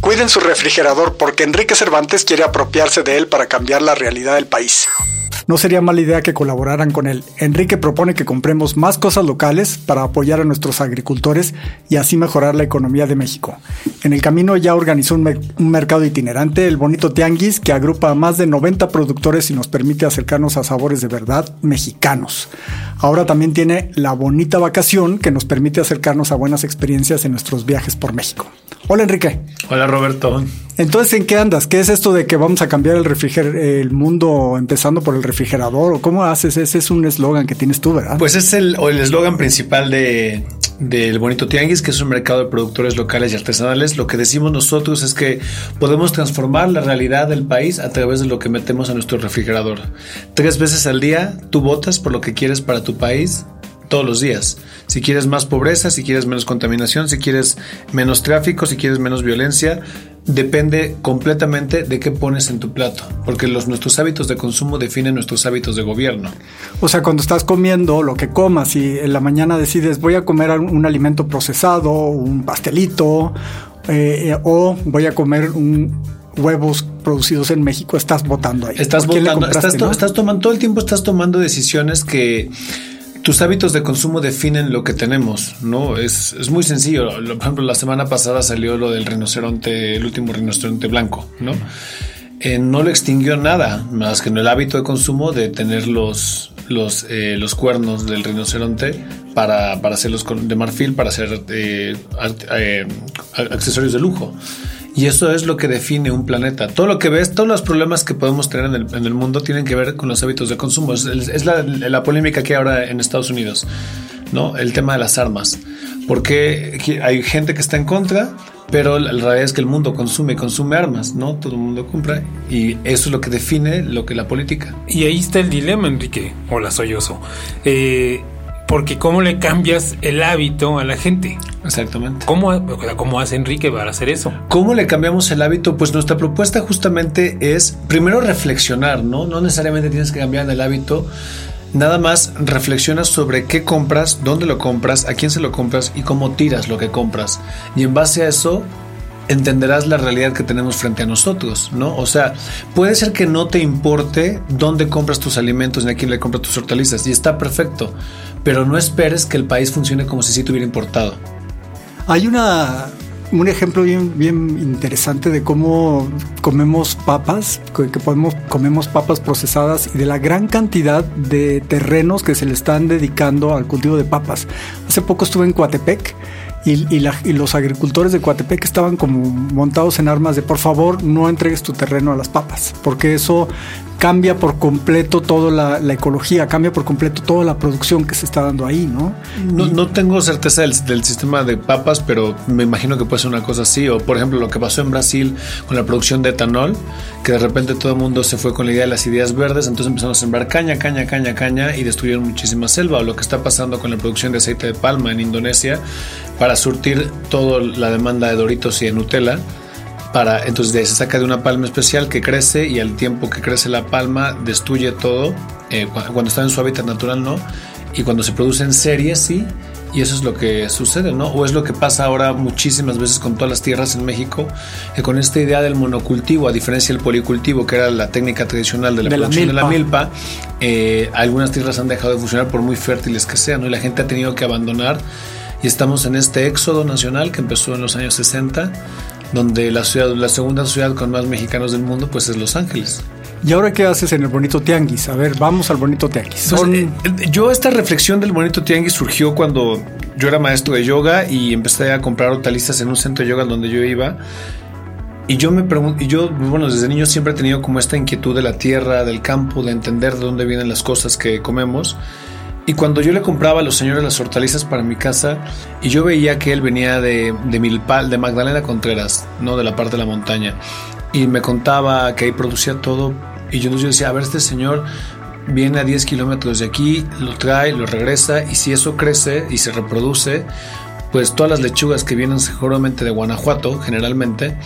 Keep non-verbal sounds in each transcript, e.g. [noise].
Cuiden su refrigerador porque Enrique Cervantes quiere apropiarse de él para cambiar la realidad del país. No sería mala idea que colaboraran con él. Enrique propone que compremos más cosas locales para apoyar a nuestros agricultores y así mejorar la economía de México. En el camino ya organizó un, mer- un mercado itinerante, el Bonito Tianguis, que agrupa a más de 90 productores y nos permite acercarnos a sabores de verdad mexicanos. Ahora también tiene la Bonita Vacación, que nos permite acercarnos a buenas experiencias en nuestros viajes por México. Hola Enrique. Hola Roberto. Entonces, ¿en qué andas? ¿Qué es esto de que vamos a cambiar el, refriger el mundo empezando por el refrigerador? ¿O cómo haces? Ese es un eslogan que tienes tú, ¿verdad? Pues es el o el eslogan principal de del Bonito Tianguis, que es un mercado de productores locales y artesanales. Lo que decimos nosotros es que podemos transformar la realidad del país a través de lo que metemos a nuestro refrigerador. Tres veces al día tú votas por lo que quieres para tu país todos los días. Si quieres más pobreza, si quieres menos contaminación, si quieres menos tráfico, si quieres menos violencia, depende completamente de qué pones en tu plato, porque los, nuestros hábitos de consumo definen nuestros hábitos de gobierno. O sea, cuando estás comiendo lo que comas y en la mañana decides voy a comer un, alimento procesado, un pastelito, eh, eh, o voy a comer un huevos producidos en México, estás votando ahí. Estás ¿Por quién le votando, no? estás tomando todo el tiempo estás tomando decisiones que tus hábitos de consumo definen lo que tenemos, ¿no? Es, es muy sencillo. Lo- Por ejemplo, la semana pasada salió lo del rinoceronte, el último rinoceronte blanco, ¿no? Eh, no lo extinguió nada más que en el hábito de consumo de tener los, los, eh, los cuernos del rinoceronte para, para hacerlos de marfil, para hacer eh, accesorios de lujo. Y eso es lo que define un planeta. Todo lo que ves, todos los problemas que podemos tener en el, mundo tienen que ver con los hábitos de consumo. Es, la, polémica que hay ahora en Estados Unidos, ¿no? El tema de las armas. Porque hay gente que está en contra, pero la la realidad es que el mundo consume, consume armas, ¿no? Todo el mundo compra. Y eso es lo que define lo que la política. Y ahí está el dilema, Enrique. Hola, soy Oso. Eh, porque cómo le cambias el hábito a la gente. Exactamente. ¿Cómo, hace Enrique para hacer eso? ¿Cómo le cambiamos el hábito? Pues nuestra propuesta justamente es primero reflexionar, ¿no? No necesariamente tienes que cambiar el hábito. Nada más reflexionas sobre qué compras, dónde lo compras, a quién se lo compras y cómo tiras lo que compras. Y en base a eso entenderás la realidad que tenemos frente a nosotros, ¿no? O sea, puede ser que no te importe dónde compras tus alimentos ni a quién le compras tus hortalizas y está perfecto, pero no esperes que el país funcione como si sí te hubiera importado. Hay un ejemplo bien, bien interesante de cómo comemos papas, que que podemos, comemos papas procesadas y de la gran cantidad de terrenos que se le están dedicando al cultivo de papas. Hace poco estuve en Coatepec y, la- los agricultores de Coatepec estaban como montados en armas de por favor no entregues tu terreno a las papas, porque eso cambia por completo toda la, la ecología, cambia por completo toda la producción que se está dando ahí, ¿no? No, no tengo certeza del, del sistema de papas, pero me imagino que puede ser una cosa así. O por ejemplo lo que pasó en Brasil con la producción de etanol, que de repente todo el mundo se fue con la idea de las ideas verdes, entonces empezaron a sembrar caña, caña, caña, caña y destruyeron muchísima selva. O lo que está pasando con la producción de aceite de palma en Indonesia para surtir toda la demanda de Doritos y de Nutella. Para, entonces de ahí se saca de una palma especial que crece y al tiempo que crece la palma destruye todo. eh, cu- cuando está en su hábitat natural no. Y cuando se produce en serie sí. Y eso es lo que sucede, ¿no? O es lo que pasa ahora muchísimas veces con todas las tierras en México, que con esta idea del monocultivo, a diferencia del policultivo, que era la técnica tradicional de la De la producción de la milpa. milpa, eh, algunas tierras han dejado de funcionar por muy fértiles que sean, ¿no? Y la gente ha tenido que abandonar. Y estamos en este éxodo nacional que empezó en los años 60, donde la ciudad, la segunda ciudad con más mexicanos del mundo, pues es Los Ángeles. ¿Y ahora qué haces en el bonito tianguis? A ver, vamos al bonito tianguis. Pues, Son- eh, eh, yo esta reflexión del bonito tianguis surgió cuando yo era maestro de yoga y empecé a comprar hortalizas en un centro de yoga donde yo iba. Y yo me pregunto, y yo, bueno, desde niño siempre he tenido como esta inquietud de la tierra, del campo, de entender de dónde vienen las cosas que comemos. Y cuando yo le compraba a los señores las hortalizas para mi casa, y yo veía que él venía de, de de Magdalena Contreras, no de la parte de la montaña, y me contaba que ahí producía todo, y yo, yo decía, a ver, este señor viene a 10 kilómetros de aquí, lo trae, lo regresa, y si eso crece y se reproduce, pues todas las lechugas que vienen seguramente de Guanajuato, generalmente,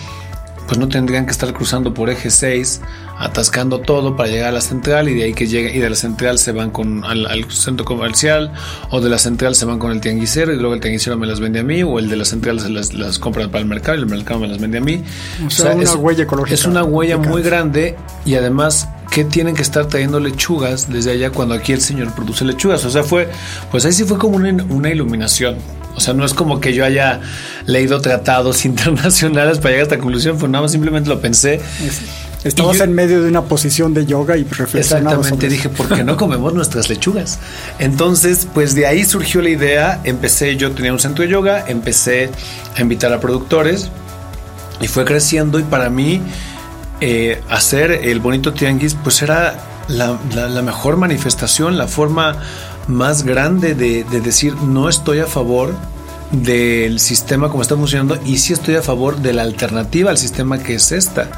pues no tendrían que estar cruzando por eje 6, atascando todo para llegar a la central y de ahí que llega y de la central se van con al, centro comercial o de la central se van con el tianguisero y luego el tianguisero me las vende a mí o el de la central se las, las compra para el mercado y el mercado me las vende a mí. O sea, una es, huella ecológica. Es una huella muy grande y además que tienen que estar trayendo lechugas desde allá cuando aquí el señor produce lechugas. O sea, fue, pues ahí sí fue como una, una iluminación. O sea, no es como que yo haya leído tratados [laughs] internacionales para llegar a esta conclusión, pues nada más simplemente lo pensé. Estabas en medio de una posición de yoga y reflexionabas. Exactamente, dije, ¿por qué no [laughs] comemos nuestras lechugas? Entonces, pues de ahí surgió la idea. Empecé, yo tenía un centro de yoga, empecé a invitar a productores y fue creciendo. Y para mí, eh, hacer el bonito tianguis, pues era la, la mejor manifestación, la forma más grande de, decir no estoy a favor del sistema como está funcionando y sí estoy a favor de la alternativa al sistema que es esta.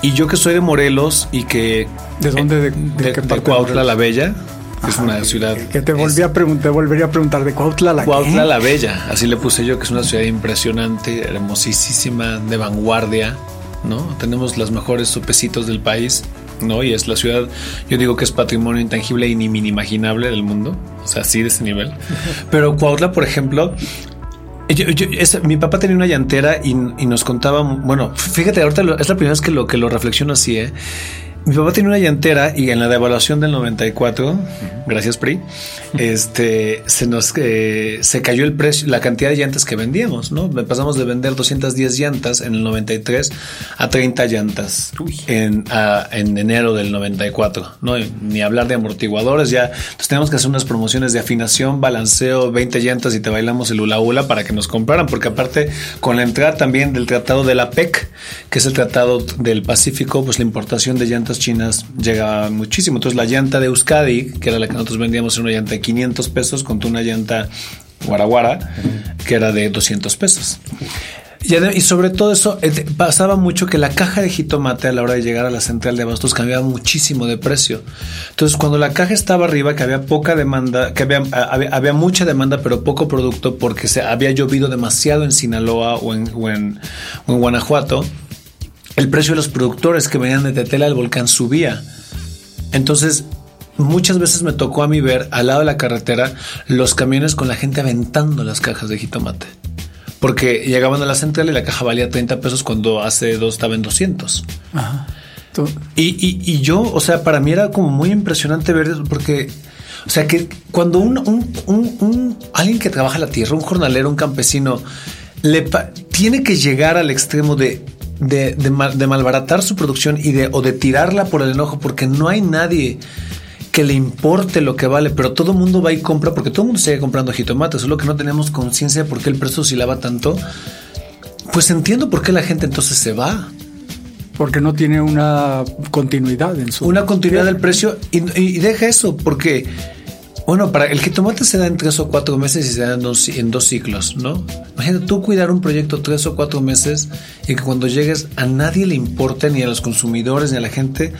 Y yo que soy de Morelos y que... ¿De dónde? ¿De, de, Cuautla la Bella? Que es una ciudad... Que te volví a preguntar, volvería a preguntar de Cuautla la Cuautla la Bella, así le puse yo, que es una ciudad impresionante, hermosísima, de vanguardia, ¿no? Tenemos los mejores sopecitos del país. ¿no? Y es la ciudad, yo digo que es patrimonio intangible y inimaginable del mundo, o sea, así de ese nivel. [laughs] Pero Cuautla, por ejemplo, mi papá tenía una llantera y, nos contaba, bueno, fíjate, ahorita es la primera vez que lo, que lo reflexiono así, ¿eh? Mi papá tenía una llantera y en la devaluación del 94, gracias PRI, este, se nos eh, se cayó el precio, la cantidad de llantas que vendíamos, ¿no? Pasamos de vender 210 llantas en el 93 a 30 llantas en, en enero del 94, ¿no? Ni hablar de amortiguadores, ya. Entonces tenemos que hacer unas promociones de afinación, balanceo, 20 llantas y te bailamos el hula hula para que nos compraran, porque aparte con la entrada también del tratado de la PEC, que es el tratado del Pacífico, pues la importación de llantas chinas llegaba muchísimo. Entonces la llanta de Euskadi, que era la que nosotros vendíamos, era una llanta de 500 pesos contra una llanta guaraguara, que era de 200 pesos. Y, sobre todo eso, pasaba mucho que la caja de jitomate a la hora de llegar a la central de abastos cambiaba muchísimo de precio. Entonces, cuando la caja estaba arriba, que había poca demanda, que había, había, mucha demanda, pero poco producto, porque se había llovido demasiado en Sinaloa o en, o en Guanajuato, el precio de los productores que venían de Tetela del volcán subía. Entonces, muchas veces me tocó a mí ver al lado de la carretera los camiones con la gente aventando las cajas de jitomate. Porque llegaban a la central y la caja valía 30 pesos cuando hace dos estaba en 200. Ajá. Y, yo, o sea, para mí era como muy impresionante ver eso porque, o sea, que cuando un, un alguien que trabaja la tierra, un jornalero, un campesino, le tiene que llegar al extremo de de, de, malbaratar su producción y de, o de tirarla por el enojo, porque no hay nadie que le importe lo que vale, pero todo el mundo va y compra, porque todo el mundo sigue comprando jitomates, solo que no tenemos conciencia de por qué el precio oscilaba tanto. Pues entiendo por qué la gente entonces se va. Porque no tiene una continuidad en su. Una continuidad del precio y, y deja eso, porque bueno, para el jitomate se da en tres o cuatro meses y se da en dos, en dos ciclos, ¿no? Imagínate tú cuidar un proyecto tres o cuatro meses y que cuando llegues a nadie le importe, ni a los consumidores, ni a la gente.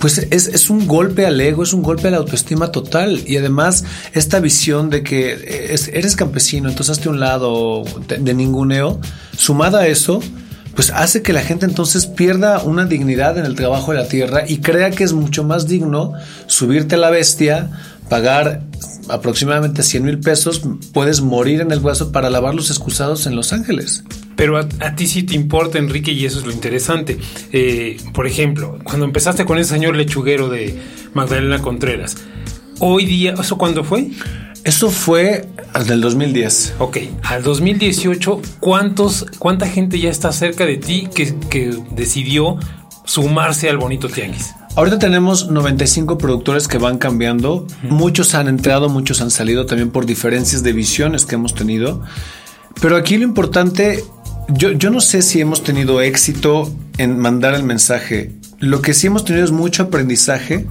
Pues es, un golpe al ego, es un golpe a la autoestima total. Y además, esta visión de que eres campesino, entonces hazte un lado de, de ninguneo, sumada a eso, pues hace que la gente entonces pierda una dignidad en el trabajo de la tierra y crea que es mucho más digno subirte a la bestia, pagar aproximadamente 100 mil pesos, puedes morir en el hueso para lavar los excusados en Los Ángeles. Pero a, ti sí te importa, Enrique, y eso es lo interesante. Eh, por ejemplo, cuando empezaste con ese señor lechuguero de Magdalena Contreras, hoy día, ¿eso cuándo fue? Eso fue al del 2010. Ok, al 2018, ¿cuántos, ¿cuánta gente ya está cerca de ti que, que decidió sumarse al bonito tianguis? Ahorita tenemos 95 productores que van cambiando. Muchos han entrado, muchos han salido también por diferencias de visiones que hemos tenido. Pero aquí lo importante, yo, yo no sé si hemos tenido éxito en mandar el mensaje. Lo que sí hemos tenido es mucho aprendizaje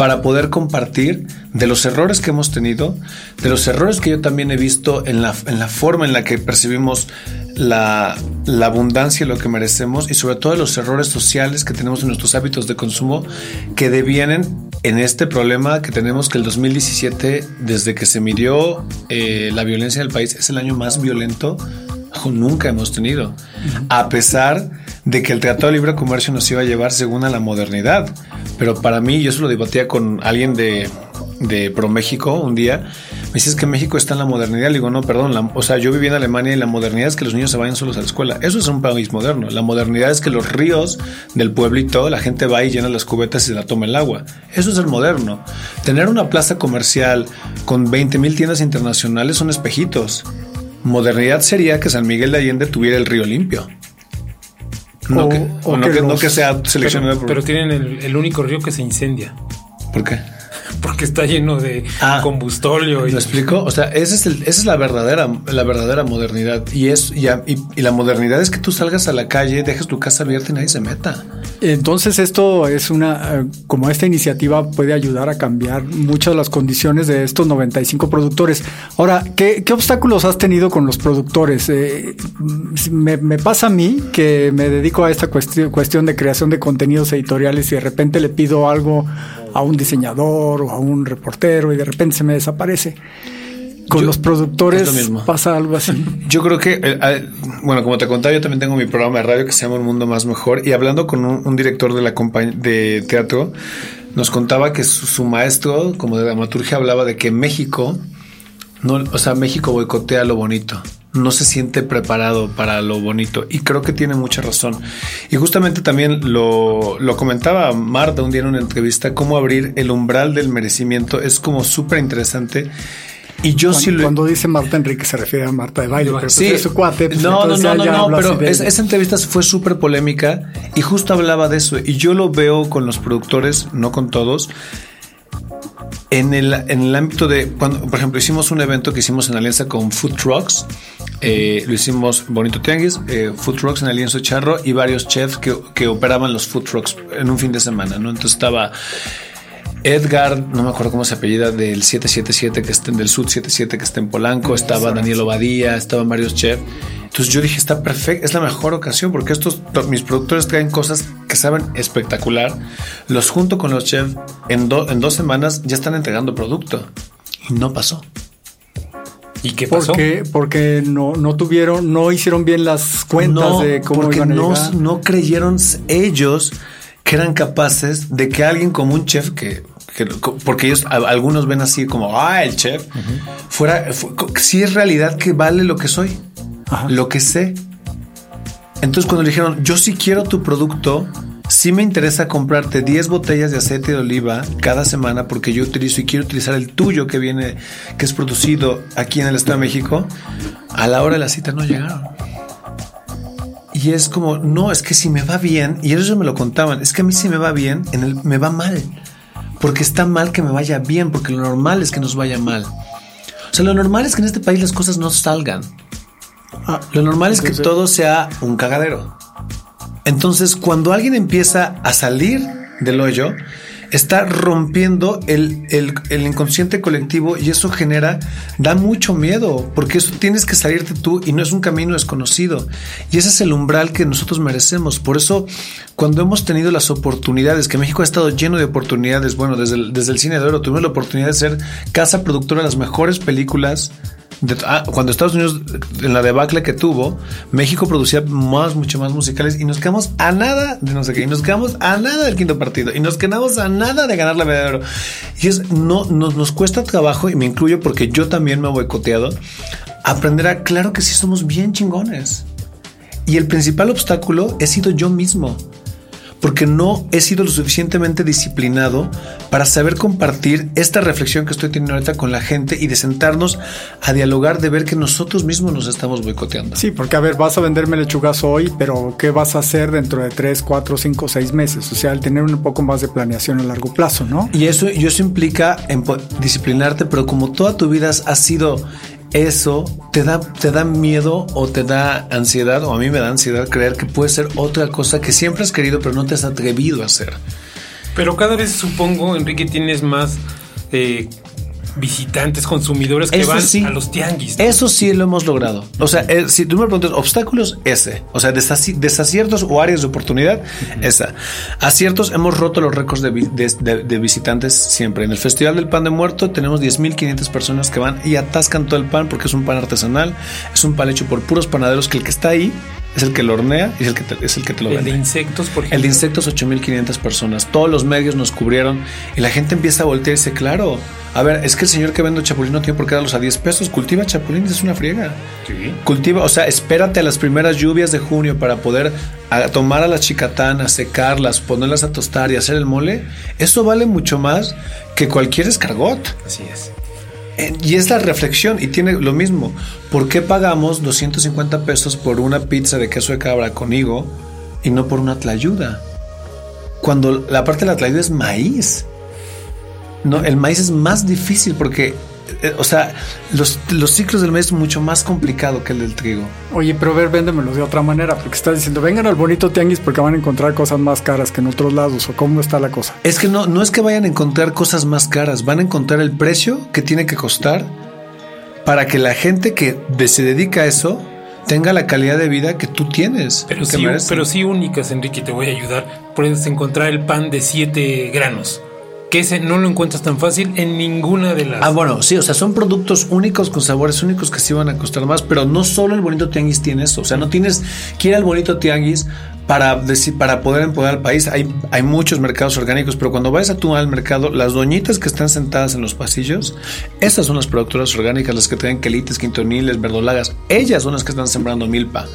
para poder compartir de los errores que hemos tenido, de los errores que yo también he visto en la, en la forma en la que percibimos la, abundancia y lo que merecemos y sobre todo los errores sociales que tenemos en nuestros hábitos de consumo que devienen en este problema que tenemos que el 2017, desde que se midió eh, la violencia en el país, es el año más violento nunca hemos tenido. A pesar de que el Tratado de Libre Comercio nos iba a llevar según a la modernidad. Pero para mí, yo se lo debatía con alguien de, de Pro México un día. Me dices que México está en la modernidad. Le digo, no, perdón. o sea, yo viví en Alemania y la modernidad es que los niños se vayan solos a la escuela. Eso es un país moderno. La modernidad es que los ríos del pueblito, la gente va y llena las cubetas y se la toma el agua. Eso es el moderno. Tener una plaza comercial con 20 mil tiendas internacionales son espejitos. Modernidad sería que San Miguel de Allende tuviera el río limpio. No, que, no, que, sea seleccionado pero, Pero tienen el único río que se incendia. ¿Por qué? [laughs] porque está lleno de ah, combustóleo. Y... ¿Lo explico? O sea, esa es, esa es la verdadera, la verdadera modernidad. Y es y, y, la modernidad es que tú salgas a la calle, dejes tu casa abierta y nadie se meta. Entonces esto es una, como esta iniciativa puede ayudar a cambiar muchas de las condiciones de estos 95 productores. Ahora, ¿qué, obstáculos has tenido con los productores? Eh, me, pasa a mí que me dedico a esta cuestión de creación de contenidos editoriales y de repente le pido algo a un diseñador o a un reportero y de repente se me desaparece. Con los productores pasa algo así. Yo creo que, eh, bueno, como te contaba, yo también tengo mi programa de radio que se llama Un Mundo Más Mejor y hablando con un, director de la compañía de teatro, nos contaba que su, maestro, como de dramaturgia, hablaba de que México, no, o sea, México boicotea lo bonito no se siente preparado para lo bonito y creo que tiene mucha razón. Y justamente también lo, comentaba Marta un día en una entrevista, cómo abrir el umbral del merecimiento es como súper interesante. Y yo cuando, sí lo... Cuando dice Marta Enrique se refiere a Marta de baile, pero sí. es su cuate. Pues no, no, no, no, no, pero esa entrevista fue súper polémica y justo hablaba de eso. Y yo lo veo con los productores, no con todos, en el, en el ámbito de, cuando, por ejemplo, hicimos un evento que hicimos en alianza con Food Trucks, eh, lo hicimos Bonito Tianguis, eh, Food Trucks en Alianza Charro y varios chefs que, que, operaban los Food Trucks en un fin de semana, ¿no? Entonces estaba Edgar, no me acuerdo cómo se apellida, del 777 que está en del Sud 77 que está en Polanco, estaba Daniel Obadía, estaban varios chefs. Entonces yo dije, está perfecto, es la mejor ocasión porque estos, mis productores traen cosas que saben espectacular. Los junto con los chefs, en, en dos semanas ya están entregando producto. Y no pasó. ¿Y qué pasó? Porque, porque no, no tuvieron, no hicieron bien las cuentas de cómo porque iban a no, no creyeron ellos que eran capaces de que alguien como un chef que, porque ellos algunos ven así como ah el chef fuera si es realidad que vale lo que soy lo que sé. Entonces cuando le dijeron, yo sí quiero tu producto, sí me interesa comprarte 10 botellas de aceite de oliva cada semana porque yo utilizo y quiero utilizar el tuyo que viene, que es producido aquí en el Estado de México, a la hora de la cita no llegaron. Y es como, no, es que si me va bien, y ellos me lo contaban, es que a mí si me va bien, en el, me va mal. Porque está mal que me vaya bien, porque lo normal es que nos vaya mal. O sea, lo normal es que en este país las cosas no salgan. Ah, lo normal es que todo sea un cagadero. Entonces, cuando alguien empieza a salir del hoyo, está rompiendo el, inconsciente colectivo y eso genera, da mucho miedo, porque eso tienes que salirte tú y no es un camino desconocido. Y ese es el umbral que nosotros merecemos. Por eso, cuando hemos tenido las oportunidades, que México ha estado lleno de oportunidades, bueno, desde el, desde el cine de oro tuvimos la oportunidad de ser casa productora de las mejores películas Ah, cuando Estados Unidos, en la debacle que tuvo, México producía más, mucho más musicales y nos quedamos a nada de no sé qué, y nos quedamos a nada del quinto partido, y nos quedamos a nada de ganar la medalla de oro. Y es, no, nos, nos cuesta trabajo, y me incluyo porque yo también me he boicoteado, aprender a, claro que sí somos bien chingones. Y el principal obstáculo he sido yo mismo porque no he sido lo suficientemente disciplinado para saber compartir esta reflexión que estoy teniendo ahorita con la gente y de sentarnos a dialogar, de ver que nosotros mismos nos estamos boicoteando. Sí, porque a ver, vas a venderme lechugas hoy, pero ¿qué vas a hacer dentro de 3, 4, 5, 6 meses? O sea, el tener un poco más de planeación a largo plazo, ¿no? Y eso, y eso implica disciplinarte, pero como toda tu vida has sido eso te da, te da miedo o te da ansiedad, o a mí me da ansiedad creer que puede ser otra cosa que siempre has querido, pero no te has atrevido a hacer. Pero cada vez supongo, Enrique, tienes más eh, visitantes, consumidores que Eso van sí. a los tianguis. ¿no? Eso sí lo hemos logrado. O sea, eh, si tú me preguntas obstáculos, ese. O sea, desaci- desaciertos o áreas de oportunidad, esa. Aciertos, hemos roto los récords de, vi- de- de- de visitantes siempre. En el Festival del Pan de Muerto tenemos 10.500 personas que van y atascan todo el pan porque es un pan artesanal, es un pan hecho por puros panaderos que el que está ahí es el que lo hornea y es el que te, es el que te lo El vende. de insectos, por ejemplo. El de insectos, 8500 personas. Todos los medios nos cubrieron y la gente empieza a voltear y dice: Claro, a ver, es que el señor que vende chapulín no tiene por qué darlos a 10 pesos. Cultiva chapulines, es una friega. Sí. Cultiva, o sea, espérate a las primeras lluvias de junio para poder a- tomar a las chicatanas, secarlas, ponerlas a tostar y hacer el mole. Eso vale mucho más que cualquier escargot. Así es. Eh, Y es la reflexión y tiene lo mismo. ¿Por qué pagamos 250 pesos por una pizza de queso de cabra con higo y no por una tlayuda? Cuando la parte de la tlayuda es maíz. No, el maíz es más difícil porque, o sea, los, los ciclos del maíz es mucho más complicado que el del trigo. Oye, pero a ver, véndemelo de otra manera, porque estás diciendo, vengan al bonito tianguis porque van a encontrar cosas más caras que en otros lados, o cómo está la cosa. Es que no, no es que vayan a encontrar cosas más caras, van a encontrar el precio que tiene que costar para que la gente que se dedica a eso tenga la calidad de vida que tú tienes. Pero sí, mereces. pero sí únicas, Enrique, te voy a ayudar. Puedes encontrar el pan de 7 granos. Que ese no lo encuentras tan fácil en ninguna de las. Ah, bueno, sí, o sea, son productos únicos con sabores únicos que sí van a costar más, pero no solo el bonito tianguis tiene eso. O sea, no tienes que ir al bonito tianguis para, para poder empoderar al país. Hay, hay muchos mercados orgánicos, pero cuando vayas a tu al mercado, las doñitas que están sentadas en los pasillos, esas son las productoras orgánicas, las que tienen quelites, quintoniles, verdolagas. Ellas son las que están sembrando milpa.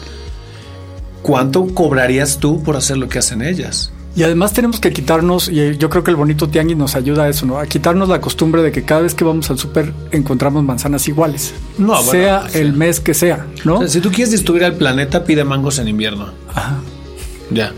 ¿Cuánto cobrarías tú por hacer lo que hacen ellas? Y además tenemos que quitarnos, y yo creo que el bonito tianguis nos ayuda a eso, ¿no? A quitarnos la costumbre de que cada vez que vamos al súper encontramos manzanas iguales. No, bueno, sea pues, el mes que sea, ¿no? O sea, si tú quieres destruir al planeta, pide mangos en invierno. Ya.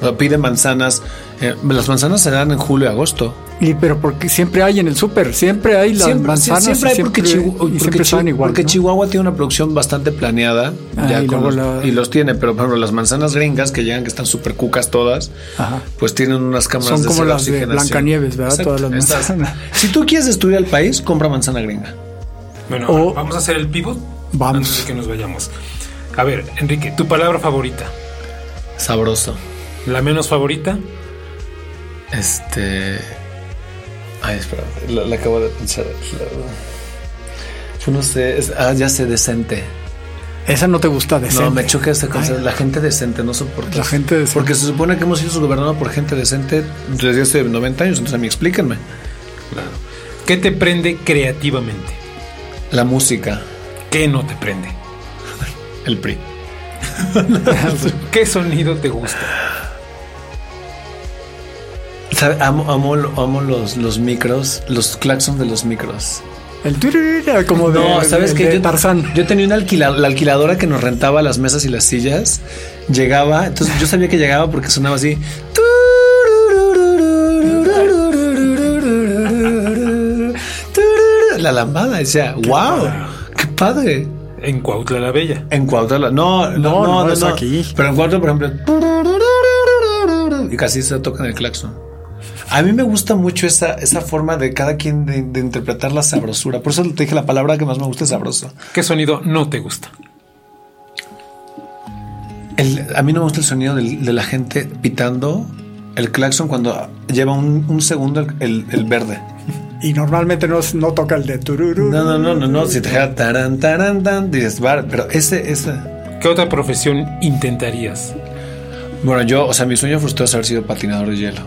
O sea, pide manzanas. eh, las manzanas se dan en julio y agosto. Y pero porque siempre hay en el súper, siempre hay las siempre, manzanas. sí, siempre hay porque, siempre- Chihu- y porque siempre Chihu- saben igual. porque ¿no? Chihuahua tiene una producción bastante planeada. Ah, ya y con los- la- y los tiene, pero por ejemplo, las manzanas gringas que llegan, que están súper cucas todas, Ajá. pues tienen unas cámaras Son de como las de. Blancanieves, ¿verdad? Exacto, Todas las manzanas. Si tú quieres destruir al país, compra manzana gringa. Bueno, O- vamos a hacer el pivot. Vamos. Antes de que nos vayamos. A ver, Enrique, tu palabra favorita. Sabroso. La menos favorita. Este. Ay, espera, la, la acabo de pensar. Yo no sé. es- ah, ya sé, decente. Esa no te gusta de No, me choca esta cosa. La gente decente, no soporto. La gente decente. Porque se supone que hemos sido gobernados por gente decente desde hace 90 años. Entonces, a mí explíquenme. Claro. ¿Qué te prende creativamente? La música, ¿Qué no te prende? el PRI. [laughs] ¿Qué sonido te gusta? ¿Sabe? Amo, amo, amo los, los micros, los claxons de los micros. El tururú, como de, No, ¿sabes de- qué? de Yo, Tarzán. yo tenía una alquila- la alquiladora que nos rentaba las mesas y las sillas. Llegaba, entonces yo sabía que llegaba porque sonaba así. La lambada, decía, wow, qué padre. En Cuautla la Bella. En Cuautla, no, no, No, no, no, no, es no. aquí. Pero en Cuautla, por ejemplo, y casi se tocan el claxon. A mí me gusta mucho esa, esa forma de cada quien de, de interpretar la sabrosura. Por eso te dije la palabra que más me gusta es sabroso. ¿Qué sonido no te gusta? El- a mí no me gusta el sonido del- de la gente pitando el claxon cuando lleva un, un segundo el, el- el verde. Y normalmente no, no toca el de tururú. No, no, no, no, no. Si te dijera taran, taran, tan, pero ese, ese. ¿Qué otra profesión intentarías? Bueno, yo, o sea, mi sueño frustrado es haber sido patinador de hielo.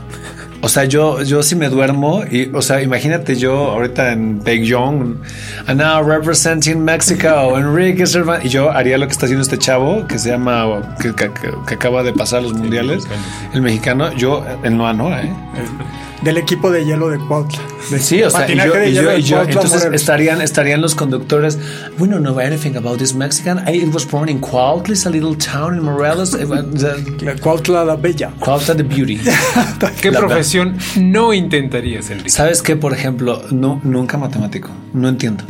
O sea, yo, yo si me duermo y, o sea, imagínate yo ahorita en Daejeon, and now representing Mexico, [laughs] Enrique Cervantes, y yo haría lo que está haciendo este chavo que se llama, que, que- que acaba de pasar los mundiales, el mexicano, yo, en Noa Noa, ¿eh? [laughs] Del equipo de hielo de Cuautla. De Sí, o sea, y yo, de y hielo yo, de y yo- Cuautla, entonces Morelos. estarían, estarían los conductores. We don't know anything about this Mexican. I, it was born in Cuautla, it's a little town in Morelos. Was the- La Cuautla la Bella. Cuautla the Beauty. [laughs] ¿Qué La- profesión no intentarías, Enrique? ¿Sabes qué? Por ejemplo, no, nunca matemático. No entiendo.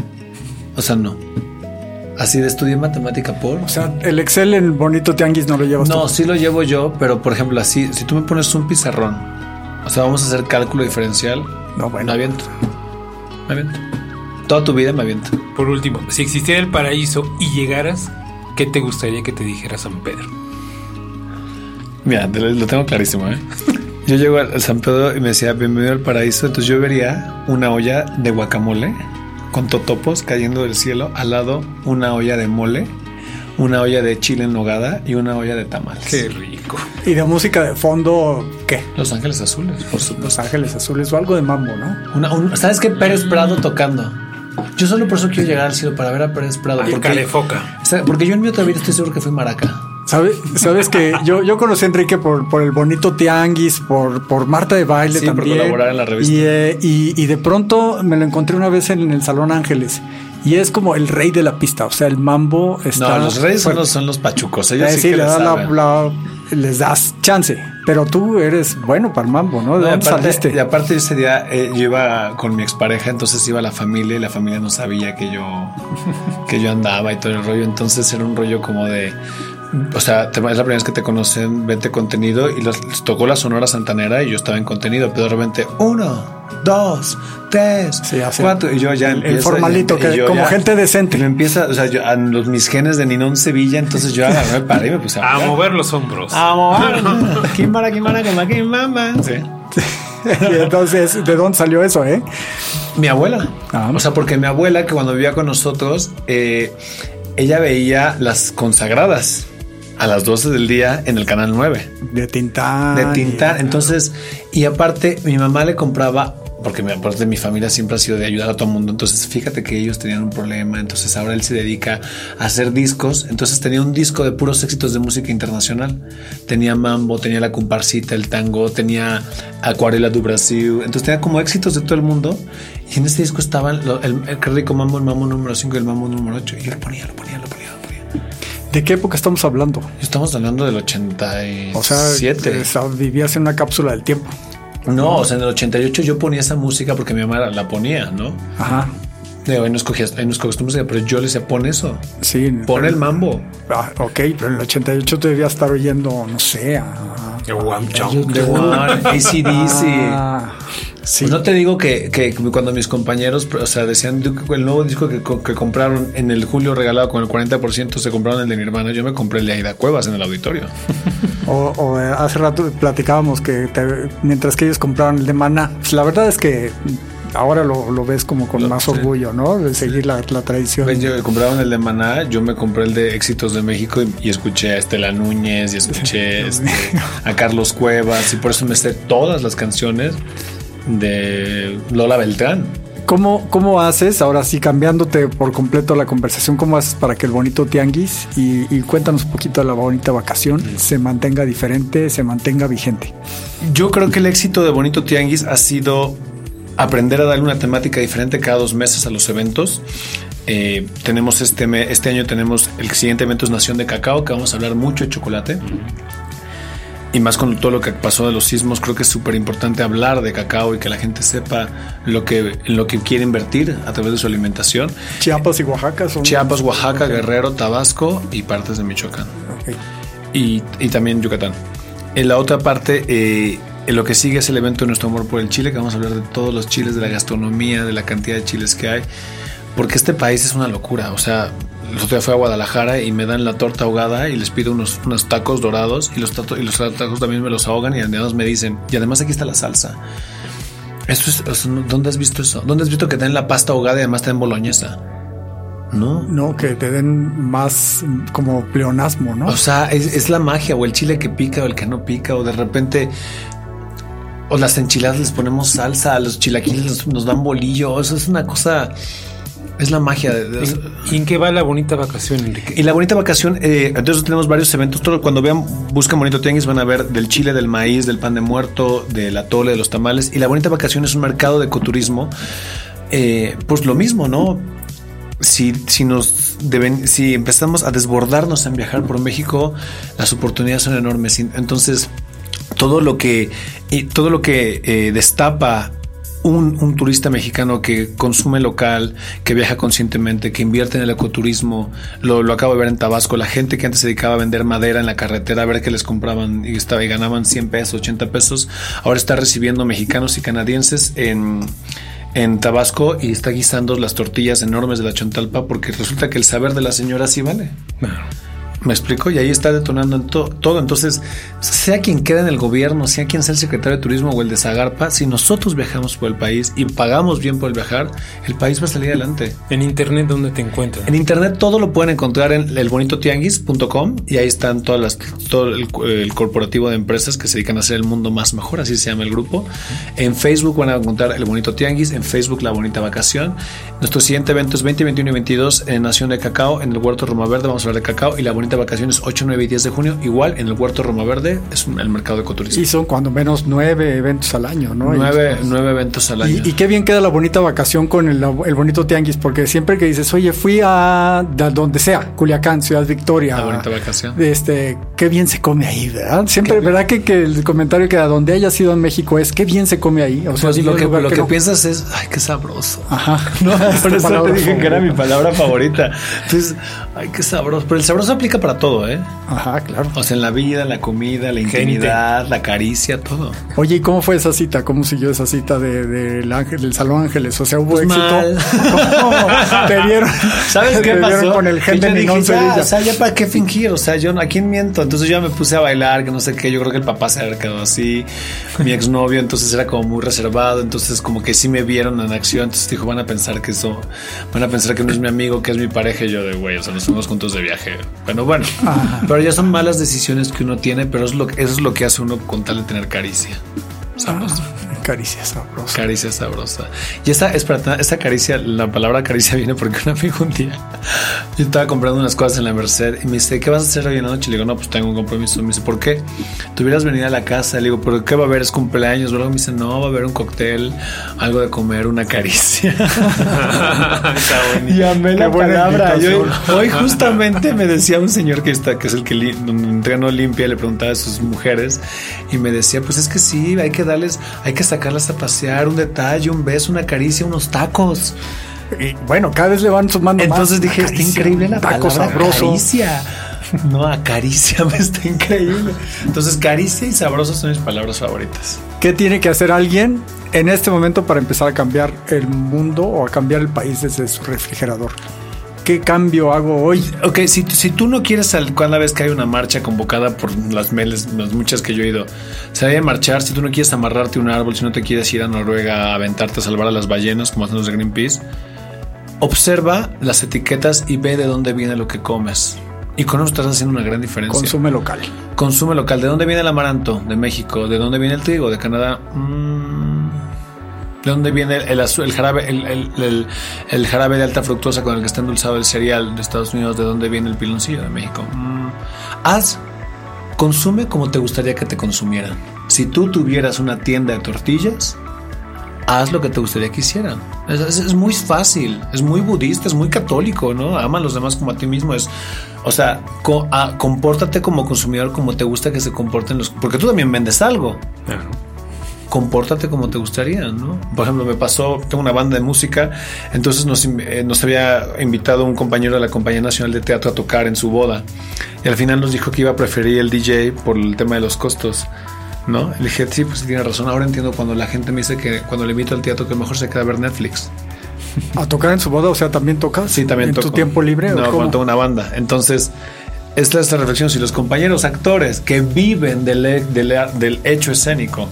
O sea, no. Así de estudié matemática por. O sea, el Excel en bonito tianguis no lo llevas No, tú. sí lo llevo yo, pero por ejemplo, así, si tú me pones un pizarrón, o sea, vamos a hacer cálculo diferencial, No, bueno. me aviento. Me aviento. Toda tu vida me aviento. Por último, si existiera el paraíso y llegaras, ¿qué te gustaría que te dijera San Pedro? Mira, te lo, lo tengo clarísimo, ¿eh? Yo llego al San Pedro y me decía, bienvenido al paraíso. Entonces yo vería una olla de guacamole con totopos cayendo del cielo. Al lado, una olla de mole, una olla de chile en nogada y una olla de tamales. Qué rico. Y de música de fondo, ¿qué? Los Ángeles Azules, por supuesto. Los Ángeles Azules o algo de mambo, ¿no? Una- un- ¿Sabes qué? Pérez Prado tocando. Yo solo por eso quiero llegar al cielo, para ver a Pérez Prado. Ay, porque, sea, porque yo en mi otra vida estoy seguro que fui maraca. ¿Sabes? Sabes que yo, yo conocí a Enrique por, por el bonito tianguis, por, por Marta de baile Sí, por también. colaborar en la revista. Y, eh, y- y de pronto me lo encontré una vez en el Salón Ángeles. Y es como el rey de la pista. O sea, el mambo está. No, los reyes son los, son los pachucos. Ellos Eh, sí, sí, que le le das la- les das chance. Pero tú eres bueno para el mambo, ¿no? ¿De No, dónde aparte, saliste? y aparte ese día eh, yo iba con mi expareja, entonces iba la familia y la familia no sabía que yo que yo andaba y todo el rollo. Entonces era un rollo como de o sea, te- es la primera vez que te conocen, vente contenido y los, les tocó la Sonora Santanera y yo estaba en contenido, pero de repente uno, dos, tres, Sí, así. cuatro y yo ya El- el empiezo, formalito, y- y que- yo como gente decente. Y me empieza, o sea, yo, a los, mis genes de Ninón Sevilla, entonces yo agarré, paré y me puse a, A mover los hombros. A mover. [laughs] Kimbara, kimbara, kimbara, kimbara. Sí. [laughs] y entonces, ¿de dónde salió eso, eh? Mi abuela. Ah. O sea, porque mi abuela, que cuando vivía con nosotros, eh, ella veía las consagradas a las 12 del día en el canal 9 De Tintán. de Tintán. Entonces, y aparte, mi mamá le compraba, porque mi, aparte mi familia siempre ha sido de ayudar a todo el mundo. Entonces, fíjate que ellos tenían un problema. Entonces, ahora él se dedica a hacer discos. Entonces, tenía un disco de puros éxitos de música internacional. Tenía mambo, tenía la comparsita, el tango, tenía Acuarela do Brasil. Entonces, tenía como éxitos de todo el mundo. Y en este disco estaban el, el rico mambo, el mambo número 5 y el mambo número 8. Y lo ponía, lo ponía, lo ponía. ¿De qué época estamos hablando? Estamos hablando del 87. O sea, vivías en una cápsula del tiempo. No, o sea, en el 88 yo ponía esa música porque mi mamá la ponía, ¿no? Ajá. De hoy no escogías, hoy no escogías tu música, pero yo le decía, pon eso, Sí. pon el mambo. Ah, ok, pero en el 88 te debía estar oyendo, no sé, a... El Wham Chong. De One, ACDC. Ah, sí. Pues no te digo que, que cuando mis compañeros, o sea, decían el nuevo disco que, que compraron en el julio regalado con el 40%, se compraron el de Nirvana, yo me compré el de Aida Cuevas en el auditorio. [laughs] O, o, eh, hace rato platicábamos que te- mientras que ellos compraron el de Maná, pues la verdad es que ahora lo, lo ves como con Lo- más sí. orgullo, ¿no? De seguir la, la tradición. Ven, yo compraron el de Maná, yo me compré el de Éxitos de México y, y escuché a Estela Núñez y escuché este, [laughs] a Carlos Cuevas y por eso me sé todas las canciones de Lola Beltrán. ¿Cómo, ¿Cómo haces, ahora sí cambiándote por completo la conversación, cómo haces para que el bonito tianguis, y, y cuéntanos un poquito de la bonita vacación, se mantenga diferente, se mantenga vigente? Yo creo que el éxito de Bonito Tianguis ha sido aprender a darle una temática diferente cada dos meses a los eventos. Eh, tenemos este, este año tenemos el siguiente evento es Nación de Cacao, que vamos a hablar mucho de chocolate. Y más con todo lo que pasó de los sismos, creo que es súper importante hablar de cacao y que la gente sepa lo que, en lo que quiere invertir a través de su alimentación. Chiapas y Oaxaca son... Chiapas, Oaxaca, Guerrero, Tabasco y partes de Michoacán Ok. y, y también Yucatán. En la otra parte, eh, en lo que sigue es el evento de nuestro amor por el chile, que vamos a hablar de todos los chiles, de la gastronomía, de la cantidad de chiles que hay, porque este país es una locura. O sea, el otro día fui a Guadalajara y me dan la torta ahogada y les pido unos, unos tacos dorados y los, tato- y los tacos también me los ahogan y además me dicen, y además aquí está la salsa. Esto es, ¿Dónde has visto eso? ¿Dónde has visto que te den la pasta ahogada y además te den boloñesa? No. No, que te den más como pleonasmo, ¿no? O sea, es, es la magia, o el chile que pica o el que no pica, o de repente, o las enchiladas les ponemos salsa, a los chilaquiles nos, nos dan bolillo, eso es una cosa, es la magia. de- de- ¿Y en qué va la bonita vacación, Enrique? y la bonita vacación, eh, entonces tenemos varios eventos. Todo, cuando vean, buscan Bonito Tianguis, van a ver del chile, del maíz, del pan de muerto, del atole, de los tamales. Y la bonita vacación es un mercado de ecoturismo. Eh, pues lo mismo, ¿no? Si, si nos deben, si empezamos a desbordarnos en viajar por México, las oportunidades son enormes. Entonces, todo lo que, todo lo que eh, destapa un, un turista mexicano que consume local, que viaja conscientemente, que invierte en el ecoturismo, lo, lo acabo de ver en Tabasco, la gente que antes se dedicaba a vender madera en la carretera, a ver que les compraban y, estaba, y ganaban 100 pesos, 80 pesos, ahora está recibiendo mexicanos y canadienses en, en Tabasco y está guisando las tortillas enormes de la Chontalpa porque resulta que el saber de la señora sí vale. Me explico, y ahí está detonando en to- todo. Entonces, sea quien queda en el gobierno, sea quien sea el secretario de turismo o el de Zagarpa, si nosotros viajamos por el país y pagamos bien por el viajar, el país va a salir adelante. En internet, ¿dónde te encuentras? En internet todo lo pueden encontrar en elbonitotianguis.com y ahí están todas las todo el, el corporativo de empresas que se dedican a hacer el mundo más mejor, así se llama el grupo. En Facebook van a encontrar El Bonito Tianguis, en Facebook La Bonita Vacación. Nuestro siguiente evento es 20, 21 y 22 en Nación de Cacao, en el Huerto Roma Verde, vamos a hablar de cacao y La Bonita Vacación es 8, 9 y 10 de junio, igual en el Huerto Roma Verde, es un- el mercado de ecoturismo. Y son cuando menos nueve eventos al año, ¿no? nueve, Y- nueve eventos al año. Y, y qué bien queda la bonita vacación con el, el bonito tianguis, porque siempre que dices, oye, fui a donde sea, Culiacán, Ciudad Victoria. La bonita vacación. Este, qué bien se come ahí, ¿verdad? Siempre, ¿verdad? Que, que el comentario que a donde haya sido en México es, qué bien se come ahí. O sea, Pues lo que, lo que no- piensas es, ay, qué sabroso. Ajá. [laughs] No, por eso te dije que era mi palabra favorita. Entonces, ay, qué sabroso. Pero el sabroso aplica para todo, ¿eh? Ajá, claro. O sea, en la vida, en la comida, la intimidad, la caricia, todo. Oye, ¿y cómo fue esa cita? ¿Cómo siguió esa cita de, del ángel, del Salón Ángeles? O sea, ¿hubo Pues éxito? mal. ¿Cómo te vieron? [laughs] ¿Sabes qué te pasó? con el gen de dije, ya? O sea, ya para qué fingir, o sea, yo a quién miento. Entonces yo ya me puse a bailar, que no sé qué. Yo creo que el papá se había quedado así, mi exnovio, entonces era como muy reservado. Entonces, como que sí me vieron en acción. Entonces dijo, van a pensar que eso, van a pensar que no es mi amigo, que es mi pareja. Y yo de güey, o sea, nos fuimos juntos de viaje. Bueno, bueno, pero ya son malas decisiones que uno tiene, pero es lo, eso es lo que hace uno con tal de tener caricia. Sabroso. Caricia sabrosa. Caricia sabrosa. Y esta, espera, esta caricia, la palabra caricia [laughs] viene porque un amigo un día, yo estaba comprando unas cosas en la Merced y me dice, ¿qué vas a hacer hoy en la noche? Le digo, no, pues tengo un compromiso. Me dice, ¿por qué? Tuvieras venido a la casa. Le digo, ¿pero qué va a haber? ¿Es cumpleaños? Luego me dice, no, va a haber un cóctel, algo de comer, una caricia. [laughs] Está. Y amé la palabra. Yo- hoy justamente me decía un señor que está, que es el que li- entreno limpia, le preguntaba a sus mujeres y me decía, pues es que sí, hay que darles, hay que sacarlas a pasear, un detalle, un beso, una caricia, unos tacos. Y bueno, cada vez le van sumando más. Entonces dije, está increíble la taco palabra sabroso. caricia. [laughs] No, acaricia, [laughs] está increíble. Entonces, caricia y sabroso son mis palabras favoritas. ¿Qué tiene que hacer alguien en este momento para empezar a cambiar el mundo o a cambiar el país desde su refrigerador? ¿Qué cambio hago hoy? Ok, si, si tú no quieres cada vez que hay una marcha convocada por las meles, las muchas que yo he ido, salir a marchar, si tú no quieres amarrarte a un árbol, si no te quieres ir a Noruega a aventarte a salvar a las ballenas, como hacen los de Greenpeace, observa las etiquetas y ve de dónde viene lo que comes. Y con eso estás haciendo una gran diferencia. Consume local. Consume local. ¿De dónde viene el amaranto? De México. ¿De dónde viene el trigo? De Canadá. Mm. ¿De dónde viene el, el el jarabe, el, jarabe de alta fructosa con el que está endulzado el cereal de Estados Unidos? ¿De dónde viene el piloncillo? De México. Mm. Haz, consume como te gustaría que te consumieran. Si tú tuvieras una tienda de tortillas, haz lo que te gustaría que hicieran. Es, muy fácil, es muy budista, es muy católico, ¿no? Ama a los demás como a ti mismo. Es, o sea, co- ah, compórtate como consumidor como te gusta que se comporten los... Porque tú también vendes algo. Claro. Compórtate como te gustaría, ¿no? Por ejemplo, me pasó, tengo una banda de música, entonces nos, eh, nos había invitado un compañero de la Compañía Nacional de Teatro a tocar en su boda. Y al final nos dijo que iba a preferir el DJ por el tema de los costos. ¿No? Le dije, sí, pues tiene razón. Ahora entiendo cuando la gente me dice que cuando le invito al teatro que mejor se queda a ver Netflix. A tocar en su boda, o sea, también tocas. Sí, también en toco. tu tiempo libre. ¿o No, cuando tengo una banda. Entonces, esta es la reflexión. Si los compañeros actores que viven del, e- del, del hecho escénico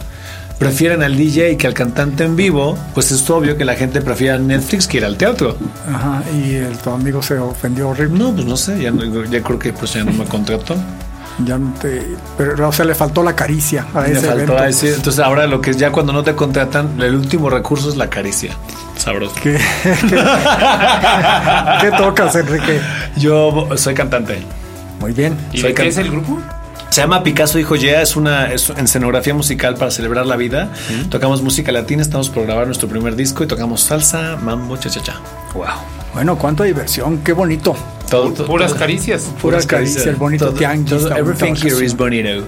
prefieren al DJ que al cantante en vivo, pues es obvio que la gente prefiere a Netflix que ir al teatro. Ajá, y el, tu amigo se ofendió horrible. No, pues no sé, ya, no- ya creo que pues ya no me contrató. Ya no te. Pero, o sea, le faltó la caricia a ese faltó evento. decir. Entonces ahora lo que es ya cuando no te contratan, el último recurso es la caricia. Sabroso. ¿Qué, qué- [laughs] qué tocas, Enrique? Yo soy cantante. Muy bien. ¿Y Soy de qué can- es el grupo? Se llama Picasso Hijo Ya, es una es escenografía musical para celebrar la vida. Tocamos música latina, estamos por grabar nuestro primer disco y tocamos salsa, mambo, cha cha cha. Wow. Bueno, cuánta diversión, qué bonito. Todo, todo- Puras todo- caricias. Puras caricias, el bonito todo- tianguis, todo- everything here is bonito.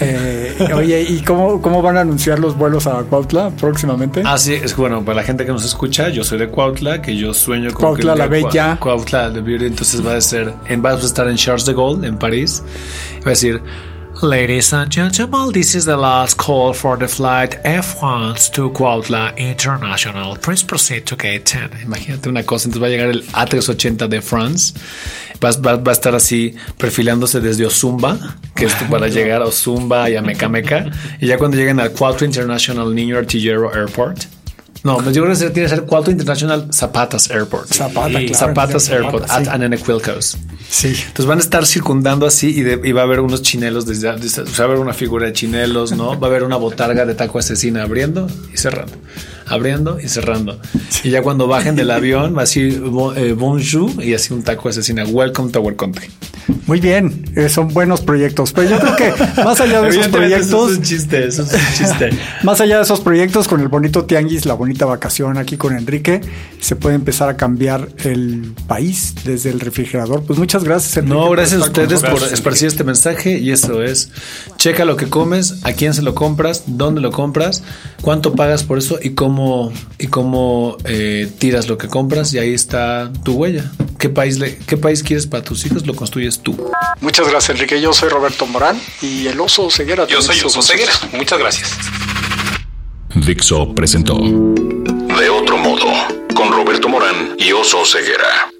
Eh, oye, ¿y cómo, cómo van a anunciar los vuelos a Cuautla próximamente? Ah, sí, es bueno, para la gente que nos escucha, yo soy de Cuautla, que yo sueño con Cuautla que la Bella. Cua- Cuautla the Beauty, entonces va a ser, en, va a estar en Charles de Gaulle, en París. Va a decir, Ladies and gentlemen, this is the last call for the flight F1 to Cuautla International. Please proceed to gate 10. Imagínate una cosa, entonces va a llegar el A380 de France, va, va- va a estar así perfilándose desde Ozumba, que es para llegar a Ozumba y a Mecameca, y ya cuando lleguen al Cuautla International Niño Artillero Airport. No, yo creo que tiene que ser Cuautla International Zapatas Airport. Zapata, claro. Zapatas Zapata, Airport, sí. at Anenecuilcos. Sí. Entonces van a estar circundando así y, de- y va a haber unos chinelos desde, desde- o sea, va a haber una figura de chinelos, ¿no? Va a haber una botarga de taco asesina abriendo y cerrando, abriendo y cerrando. Y ya cuando bajen del avión va así bo- eh, bonjour y así un taco asesina. Welcome to our country. Muy bien, eh, son buenos proyectos. Pero yo creo que más allá de esos Evidentemente, eso proyectos, es un chiste, eso es un chiste. [laughs] más allá de esos proyectos, con el bonito tianguis, la bonita vacación aquí con Enrique, se puede empezar a cambiar el país desde el refrigerador. Pues muchas gracias, Enrique. No, gracias a ustedes por esparcir este mensaje y eso es, checa lo que comes, a quién se lo compras, dónde lo compras, cuánto pagas por eso y cómo y cómo eh, tiras lo que compras y ahí está tu huella. ¿Qué país le, qué país quieres para tus hijos? Lo construyes tú. Muchas gracias, Enrique. Yo soy Roberto Morán y el oso ceguera. Yo soy Oso Ceguera. Muchas gracias. Dixo presentó De otro modo, con Roberto Morán y Oso Ceguera.